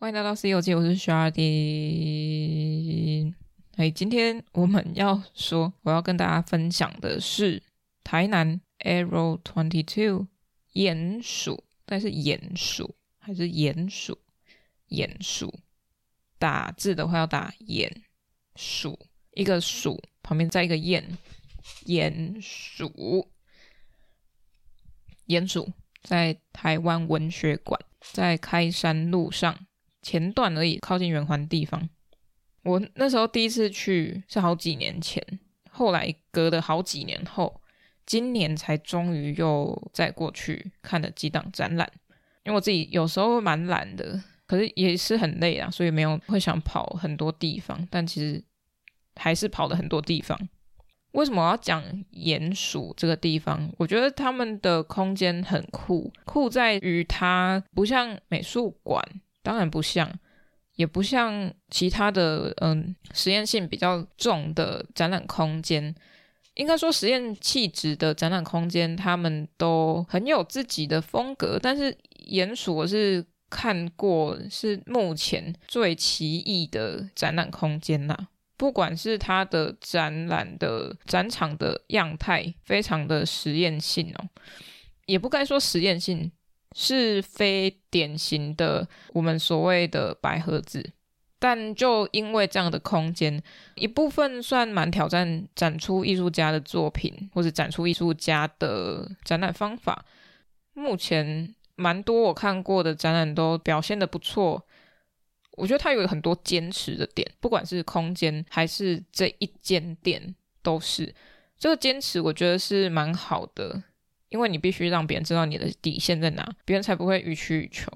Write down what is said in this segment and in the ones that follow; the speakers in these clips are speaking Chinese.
欢迎来到《C 游记》，我是 Shardy。哎，今天我们要说，我要跟大家分享的是台南 Arrow Twenty Two 鼹鼠，但是鼹鼠还是鼹鼠？鼹鼠打字的话要打鼹鼠，一个鼠旁边再一个鼹，鼹鼠，鼹鼠在台湾文学馆，在开山路上。前段而已，靠近圆环地方。我那时候第一次去是好几年前，后来隔了好几年后，今年才终于又再过去看了几档展览。因为我自己有时候蛮懒的，可是也是很累啊，所以没有会想跑很多地方。但其实还是跑了很多地方。为什么我要讲鼹鼠这个地方？我觉得他们的空间很酷，酷在于它不像美术馆。当然不像，也不像其他的嗯实验性比较重的展览空间。应该说实验气质的展览空间，他们都很有自己的风格。但是鼹鼠我是看过是目前最奇异的展览空间呐，不管是它的展览的展场的样态，非常的实验性哦，也不该说实验性。是非典型的我们所谓的白盒子，但就因为这样的空间，一部分算蛮挑战展出艺术家的作品，或者展出艺术家的展览方法。目前蛮多我看过的展览都表现的不错，我觉得它有很多坚持的点，不管是空间还是这一间店，都是这个坚持，我觉得是蛮好的。因为你必须让别人知道你的底线在哪，别人才不会予取予求。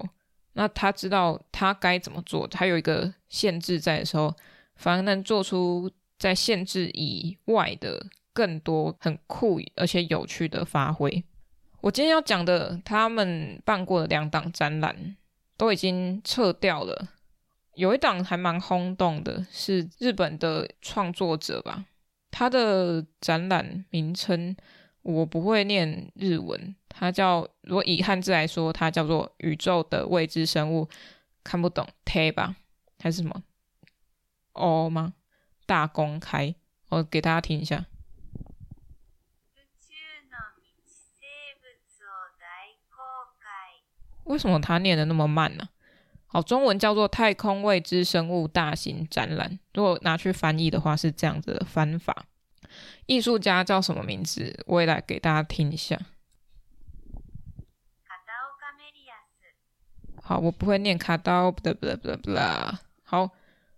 那他知道他该怎么做，他有一个限制在的时候，反而能做出在限制以外的更多很酷而且有趣的发挥。我今天要讲的，他们办过的两档展览都已经撤掉了，有一档还蛮轰动的，是日本的创作者吧，他的展览名称。我不会念日文，它叫，如果以汉字来说，它叫做宇宙的未知生物，看不懂 T 吧，还是什么 O 吗？大公开，我给大家听一下。为什么它念得那么慢呢？好，中文叫做太空未知生物大型展览，如果拿去翻译的话，是这样子的翻法。艺术家叫什么名字？我也来给大家听一下。好，我不会念卡刀，不啦不啦不啦不啦。好，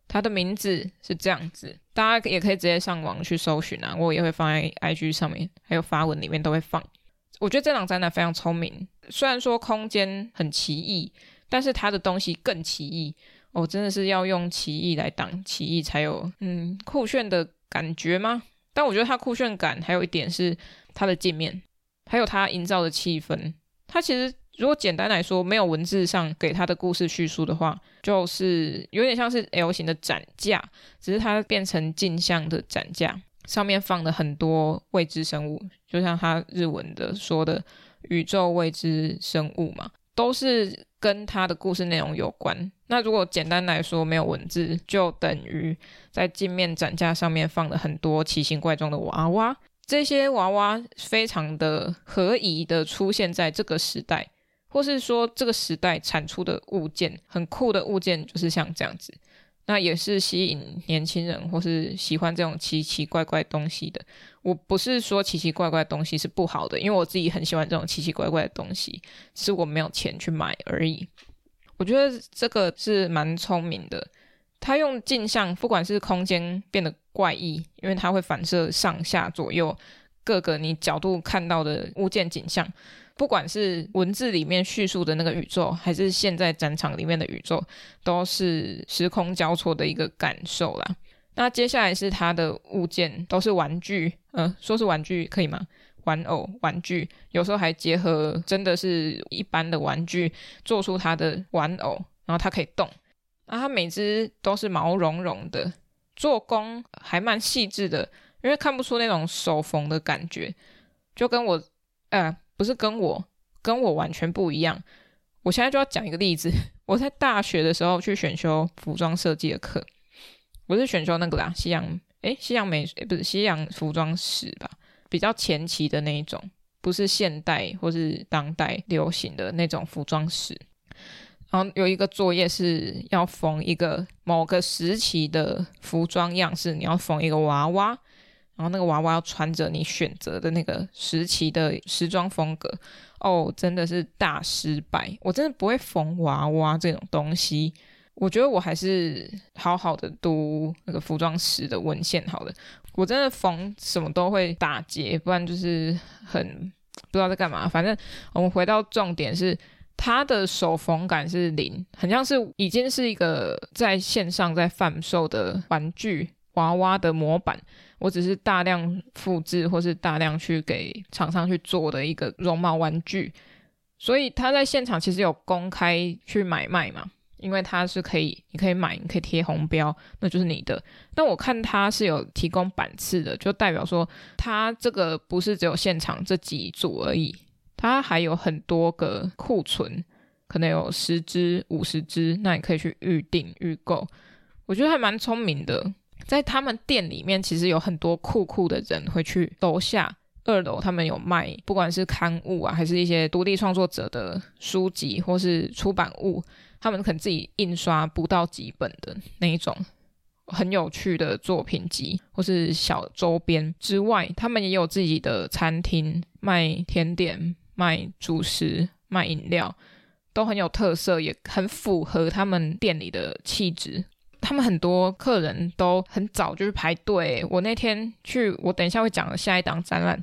他的名字是这样子，大家也可以直接上网去搜寻啊，我也会放在 IG 上面，还有发文里面都会放。我觉得这档展览非常聪明，虽然说空间很奇异，但是他的东西更奇异。哦，真的是要用奇异来挡奇异，才有嗯酷炫的感觉吗？但我觉得它酷炫感还有一点是它的界面，还有它营造的气氛。它其实如果简单来说，没有文字上给它的故事叙述的话，就是有点像是 L 型的展架，只是它变成镜像的展架，上面放了很多未知生物，就像它日文的说的宇宙未知生物嘛，都是跟他的故事内容有关。那如果简单来说，没有文字，就等于在镜面展架上面放了很多奇形怪状的娃娃。这些娃娃非常的合宜的出现在这个时代，或是说这个时代产出的物件，很酷的物件，就是像这样子。那也是吸引年轻人或是喜欢这种奇奇怪怪东西的。我不是说奇奇怪怪东西是不好的，因为我自己很喜欢这种奇奇怪怪的东西，是我没有钱去买而已。我觉得这个是蛮聪明的，他用镜像，不管是空间变得怪异，因为它会反射上下左右各个你角度看到的物件景象，不管是文字里面叙述的那个宇宙，还是现在展场里面的宇宙，都是时空交错的一个感受啦。那接下来是它的物件，都是玩具，嗯、说是玩具可以吗？玩偶、玩具，有时候还结合真的是一般的玩具，做出它的玩偶，然后它可以动。那它每只都是毛茸茸的，做工还蛮细致的，因为看不出那种手缝的感觉，就跟我，呃，不是跟我，跟我完全不一样。我现在就要讲一个例子，我在大学的时候去选修服装设计的课，我是选修那个啦，西洋诶，西洋美，不是西洋服装史吧，比较前期的那一种，不是现代或是当代流行的那种服装史。然后有一个作业是要缝一个某个时期的服装样式，你要缝一个娃娃。然后那个娃娃要穿着你选择的那个时期的时装风格哦，真的是大失败！我真的不会缝娃娃这种东西。我觉得我还是好好的读那个服装史的文献好了。我真的缝什么都会打结，不然就是很不知道在干嘛。反正我们回到重点是，它的手缝感是零，很像是已经是一个在线上在贩售的玩具娃娃的模板。我只是大量复制，或是大量去给厂商去做的一个绒毛玩具，所以他在现场其实有公开去买卖嘛，因为它是可以，你可以买，你可以贴红标，那就是你的。但我看他是有提供版次的，就代表说他这个不是只有现场这几组而已，他还有很多个库存，可能有十只、五十只，那你可以去预定、预购。我觉得还蛮聪明的。在他们店里面，其实有很多酷酷的人会去楼下二楼，他们有卖，不管是刊物啊，还是一些独立创作者的书籍，或是出版物，他们可能自己印刷不到几本的那一种很有趣的作品集，或是小周边之外，他们也有自己的餐厅，卖甜点、卖主食、卖饮料，都很有特色，也很符合他们店里的气质。他们很多客人都很早就去排队。我那天去，我等一下会讲下一档展览，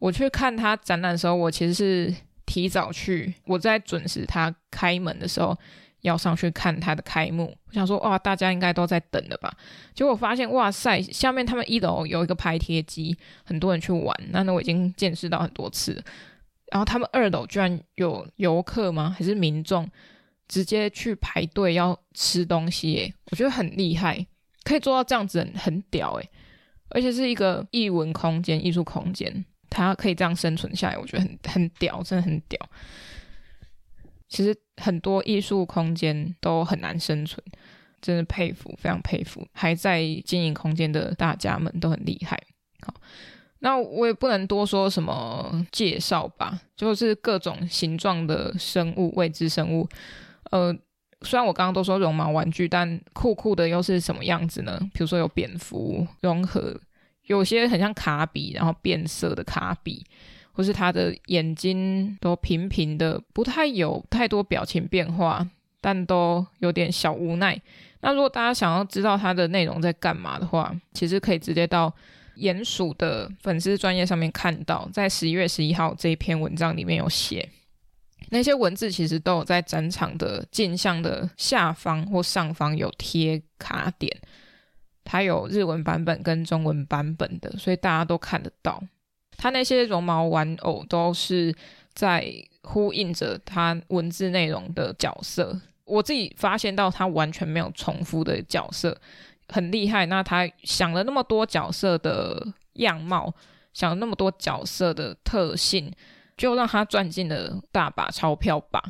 我去看他展览的时候，我其实是提早去，我在准时他开门的时候要上去看他的开幕。我想说，哇，大家应该都在等了吧？结果发现，哇塞，下面他们一楼有一个拍贴机，很多人去玩。那那我已经见识到很多次。然后他们二楼居然有游客吗？还是民众？直接去排队要吃东西，耶，我觉得很厉害，可以做到这样子很，很屌诶，而且是一个艺文空间、艺术空间，它可以这样生存下来，我觉得很很屌，真的很屌。其实很多艺术空间都很难生存，真的佩服，非常佩服，还在经营空间的大家们都很厉害。好，那我也不能多说什么介绍吧，就是各种形状的生物，未知生物。呃，虽然我刚刚都说绒毛玩具，但酷酷的又是什么样子呢？比如说有蝙蝠融合，有些很像卡比，然后变色的卡比，或是它的眼睛都平平的，不太有太多表情变化，但都有点小无奈。那如果大家想要知道它的内容在干嘛的话，其实可以直接到鼹鼠的粉丝专业上面看到，在十一月十一号这一篇文章里面有写。那些文字其实都有在展场的镜像的下方或上方有贴卡点，它有日文版本跟中文版本的，所以大家都看得到。它那些绒毛玩偶都是在呼应着它文字内容的角色。我自己发现到它完全没有重复的角色，很厉害。那他想了那么多角色的样貌，想了那么多角色的特性。就让他赚进了大把钞票吧，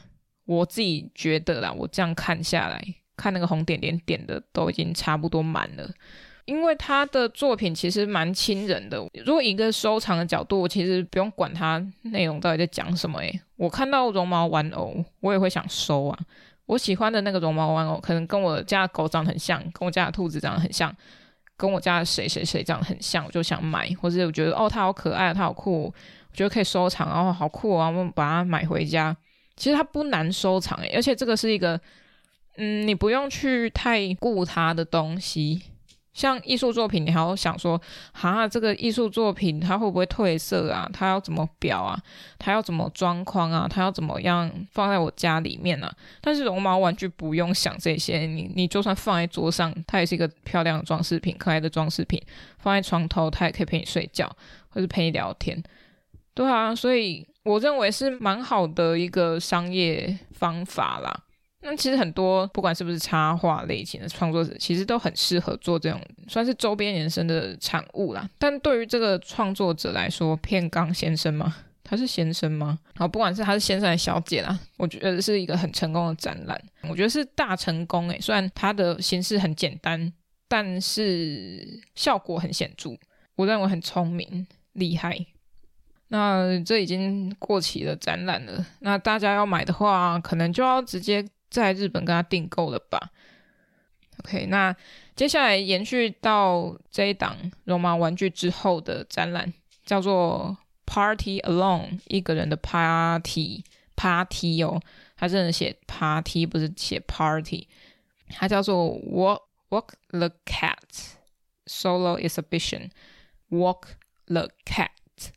我自己觉得啦，我这样看下来，看那个红点点点的都已经差不多满了，因为他的作品其实蛮亲人的。如果以一个收藏的角度，我其实不用管他内容到底在讲什么，诶，我看到绒毛玩偶，我也会想收啊。我喜欢的那个绒毛玩偶，可能跟我家的狗长得很像，跟我家的兔子长得很像，跟我家谁谁谁长得很像，我就想买，或者我觉得哦，它好可爱，它好酷。我觉得可以收藏，然后好酷啊！我们把它买回家。其实它不难收藏诶，而且这个是一个，嗯，你不用去太顾它的东西。像艺术作品，你还要想说，哈，这个艺术作品它会不会褪色啊？它要怎么裱啊？它要怎么装框啊？它要怎么样放在我家里面啊？但是绒毛玩具不用想这些，你你就算放在桌上，它也是一个漂亮的装饰品，可爱的装饰品。放在床头，它也可以陪你睡觉，或是陪你聊天。对啊，所以我认为是蛮好的一个商业方法啦。那其实很多不管是不是插画类型的创作者，其实都很适合做这种算是周边延伸的产物啦。但对于这个创作者来说，片冈先生吗，他是先生吗？好，不管是他是先生还是小姐啦，我觉得是一个很成功的展览，我觉得是大成功诶。虽然它的形式很简单，但是效果很显著，我认为很聪明厉害。那这已经过期的展览了，那大家要买的话，可能就要直接在日本跟他订购了吧。OK，那接下来延续到这一档绒毛玩具之后的展览，叫做 Party Alone，一个人的 Party Party 哦，他真的写 Party 不是写 Party，它叫做 Walk Walk the Cat Solo Exhibition Walk the Cat，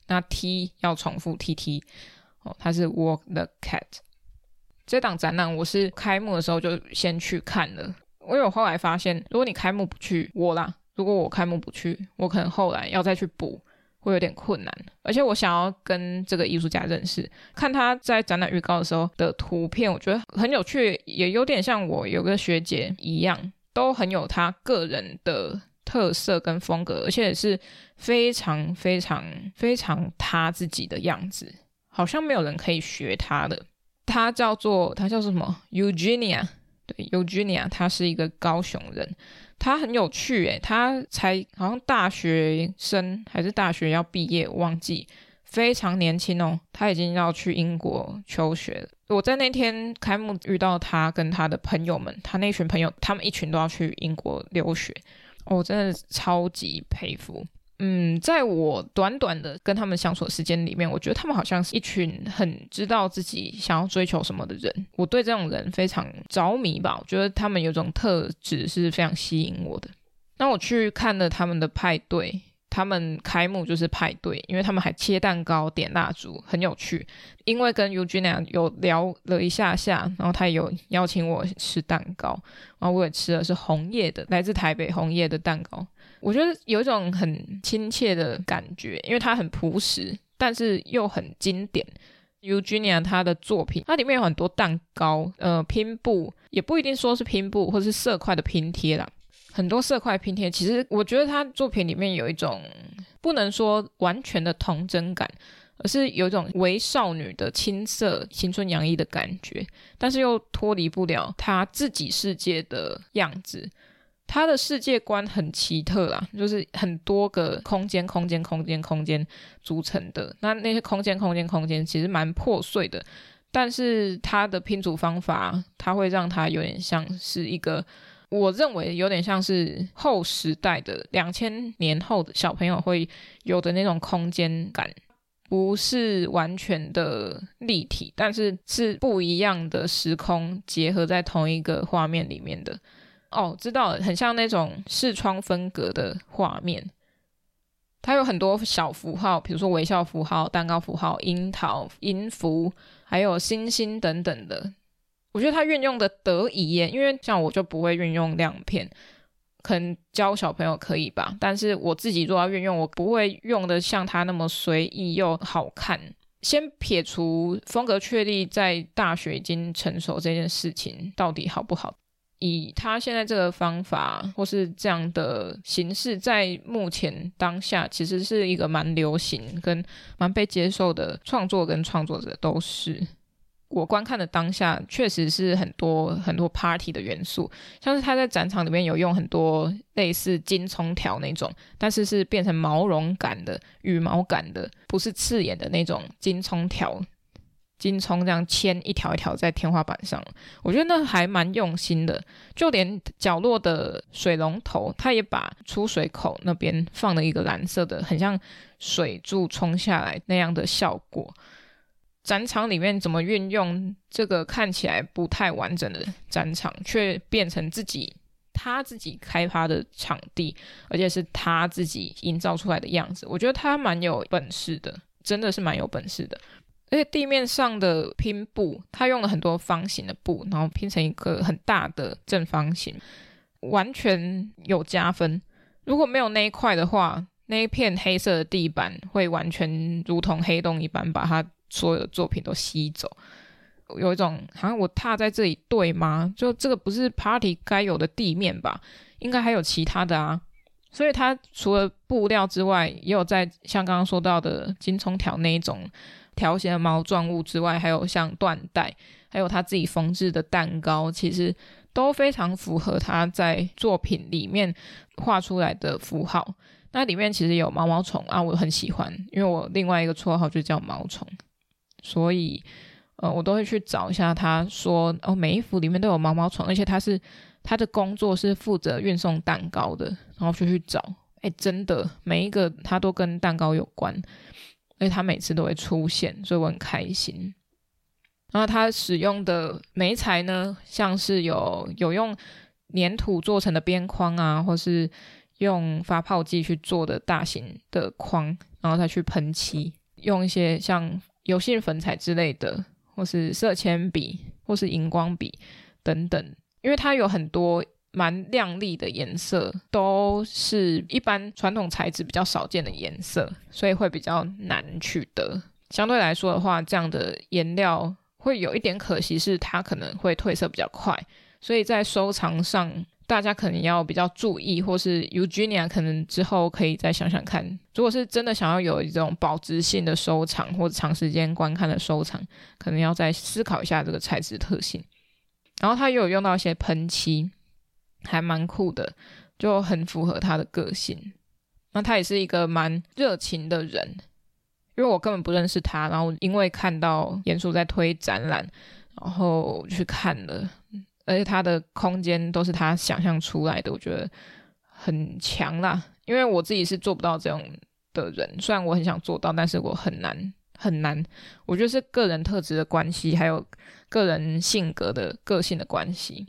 那 T 要重复 T T 哦，它是 Walk the Cat。这档展览我是开幕的时候就先去看了。我有后来发现，如果你开幕不去，我啦，如果我开幕不去，我可能后来要再去补，会有点困难。而且我想要跟这个艺术家认识，看他在展览预告的时候的图片，我觉得很有趣，也有点像我有个学姐一样，都很有他个人的特色跟风格，而且也是非常非常非常他自己的样子，好像没有人可以学他的。他叫做他叫什么？Eugenia。对，Eugenia，他是一个高雄人，他很有趣诶，他才好像大学生还是大学要毕业，我忘记，非常年轻哦，他已经要去英国求学了。我在那天开幕遇到他跟他的朋友们，他那群朋友，他们一群都要去英国留学，我、真的超级佩服。嗯，在我短短的跟他们相处的时间里面，我觉得他们好像是一群很知道自己想要追求什么的人。我对这种人非常着迷吧，我觉得他们有种特质是非常吸引我的。那我去看了他们的派对，他们开幕就是派对，因为他们还切蛋糕、点蜡烛，很有趣。因为跟 Eugenia 有聊了一下下，然后他有邀请我吃蛋糕，然后我也吃的是红叶的，来自台北红叶的蛋糕。我觉得有一种很亲切的感觉，因为它很朴实，但是又很经典。Eugenia 她的作品，它里面有很多蛋糕，呃，拼布也不一定说是拼布，或是色块的拼贴啦。很多色块拼贴，其实我觉得她作品里面有一种不能说完全的童真感，而是有一种微少女的青涩、青春洋溢的感觉，但是又脱离不了她自己世界的样子。他的世界观很奇特啦，就是很多个空间、空间、空间、空间组成的。那那些空间、空间、空间其实蛮破碎的，但是他的拼组方法，他会让它有点像是一个，我认为有点像是后时代的两千年后的小朋友会有的那种空间感，不是完全的立体，但是是不一样的时空结合在同一个画面里面的。哦，知道了，很像那种视窗分隔的画面。它有很多小符号，比如说微笑符号、蛋糕符号、樱桃、音符，还有星星等等的。我觉得它运用的得宜耶，因为像我就不会运用亮片，可能教小朋友可以吧，但是我自己如果要运用，我不会用的像它那么随意又好看。先撇除风格确立在大学已经成熟这件事情，到底好不好？以他现在这个方法或是这样的形式，在目前当下，其实是一个蛮流行跟蛮被接受的创作跟创作者都是。我观看的当下，确实是很多很多 party 的元素，像是他在展场里面有用很多类似金葱条那种，但是是变成毛绒感的、羽毛感的，不是刺眼的那种金葱条。金葱这样牵一条一条在天花板上，我觉得那还蛮用心的。就连角落的水龙头，它也把出水口那边放了一个蓝色的，很像水柱冲下来那样的效果。展场里面怎么运用这个看起来不太完整的展场，却变成自己他自己开发的场地，而且是他自己营造出来的样子。我觉得他蛮有本事的，真的是蛮有本事的。而且地面上的拼布，他用了很多方形的布，然后拼成一个很大的正方形，完全有加分。如果没有那一块的话，那一片黑色的地板会完全如同黑洞一般，把他所有的作品都吸走。有一种好像我踏在这里对吗？就这个不是 party 该有的地面吧？应该还有其他的啊。所以它除了布料之外，也有在像刚刚说到的金葱条那一种。条形的毛状物之外，还有像缎带，还有他自己缝制的蛋糕，其实都非常符合他在作品里面画出来的符号。那里面其实有毛毛虫啊，我很喜欢，因为我另外一个绰号就叫毛虫，所以呃，我都会去找一下。他说哦，每一幅里面都有毛毛虫，而且他是他的工作是负责运送蛋糕的，然后就去找，哎，真的每一个他都跟蛋糕有关，而且他每次都会出现，所以我很开心。然后他使用的媒材呢，像是有有用粘土做成的边框啊，或是。用发泡剂去做的大型的框，然后再去喷漆，用一些像油性粉彩之类的，或是色铅笔，或是荧光笔等等。因为它有很多蛮亮丽的颜色，都是一般传统材质比较少见的颜色，所以会比较难取得。相对来说的话，这样的颜料会有一点可惜，是它可能会褪色比较快，所以在收藏上。大家可能要比较注意，或是 Eugenia 可能之后可以再想想看。如果是真的想要有一种保值性的收藏，或者长时间观看的收藏，可能要再思考一下这个材质特性。然后它又有用到一些喷漆，还蛮酷的，就很符合他的个性。那他也是一个蛮热情的人，因为我根本不认识他，然后因为看到颜书在推展览，然后去看了。而且他的空间都是他想象出来的，我觉得很强啦。因为我自己是做不到这样的人，虽然我很想做到，但是我很难很难。我觉得是个人特质的关系，还有个人性格的个性的关系。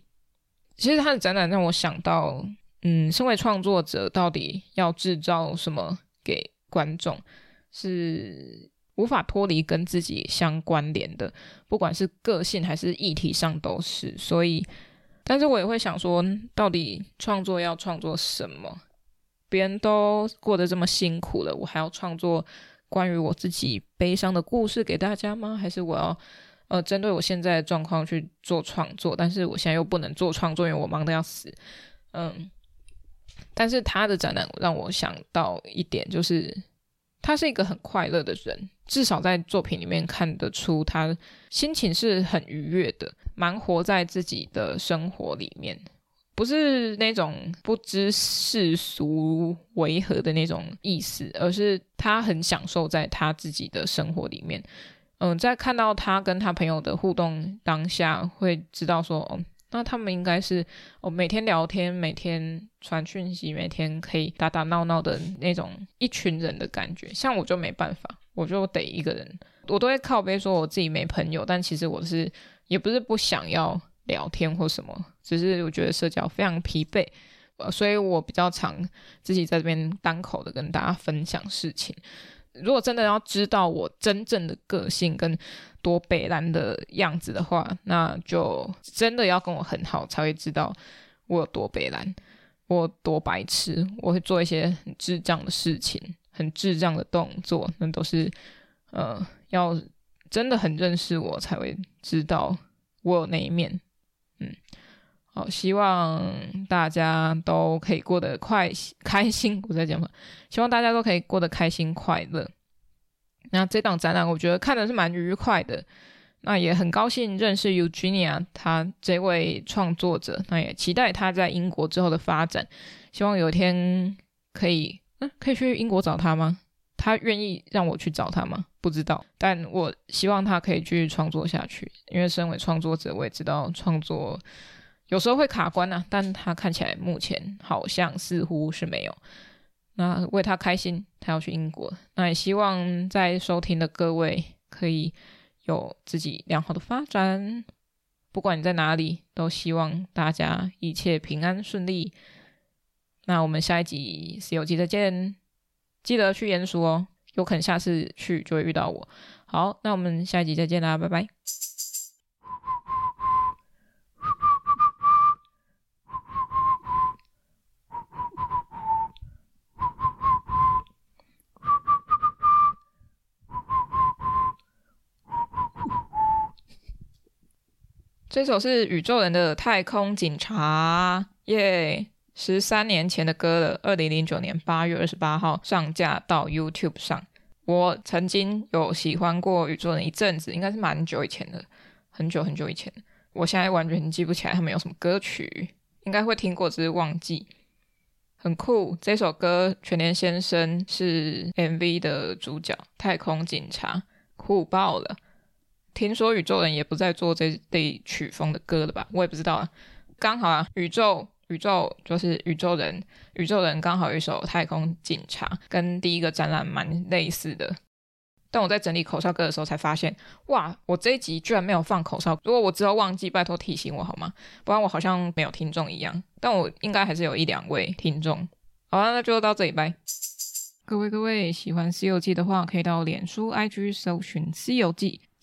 其实他的展览让我想到，嗯，身为创作者到底要制造什么给观众是。无法脱离跟自己相关联的，不管是个性还是议题上都是。所以，但是我也会想说，到底创作要创作什么？别人都过得这么辛苦了，我还要创作关于我自己悲伤的故事给大家吗？还是我要呃针对我现在的状况去做创作？但是我现在又不能做创作，因为我忙得要死。嗯，但是他的展览让我想到一点，就是。他是一个很快乐的人，至少在作品里面看得出他心情是很愉悦的，蛮活在自己的生活里面，不是那种不知世俗为何的那种意思，而是他很享受在他自己的生活里面。嗯，在看到他跟他朋友的互动当下，会知道说，哦。那他们应该是哦，每天聊天，每天传讯息，每天可以打打闹闹的那种一群人的感觉。像我就没办法，我就得一个人，我都会靠背说我自己没朋友，但其实我是也不是不想要聊天或什么，只是我觉得社交非常疲惫，呃，所以我比较常自己在这边单口的跟大家分享事情。如果真的要知道我真正的个性跟多北烂的样子的话，那就真的要跟我很好才会知道我有多北烂，我多白痴，我会做一些很智障的事情，很智障的动作，那都是呃要真的很认识我才会知道我有那一面，嗯。好，希望大家都可以过得快开心。我在讲嘛，希望大家都可以过得开心快乐。那这档展览，我觉得看的是蛮愉快的。那也很高兴认识 Eugenia，他这位创作者。那也期待他在英国之后的发展。希望有一天可以，嗯，可以去英国找他吗？他愿意让我去找他吗？不知道。但我希望他可以继续创作下去，因为身为创作者，我也知道创作。有时候会卡关啊，但他看起来目前好像似乎是没有。那为他开心，他要去英国。那也希望在收听的各位可以有自己良好的发展。不管你在哪里，都希望大家一切平安顺利。那我们下一集《西游记》再见，记得去严肃哦，有可能下次去就会遇到我。好，那我们下一集再见啦，拜拜。这首是宇宙人的《太空警察》，耶！十三年前的歌了，二零零九年八月二十八号上架到 YouTube 上。我曾经有喜欢过宇宙人一阵子，应该是蛮久以前的，很久很久以前。我现在完全记不起来他们有什么歌曲，应该会听过，只是忘记。很酷，这首歌全联先生是 MV 的主角，太空警察，酷爆了。听说宇宙人也不再做这类曲风的歌了吧？我也不知道啊。刚好啊，宇宙宇宙就是宇宙人，宇宙人刚好有一首太空警察，跟第一个展览蛮类似的。但我在整理口哨歌的时候才发现，哇，我这一集居然没有放口哨。如果我之后忘记，拜托提醒我好吗？不然我好像没有听众一样。但我应该还是有一两位听众。好了，那就到这里拜。各位各位，喜欢《西游记》的话，可以到脸书、IG 搜寻《西游记》。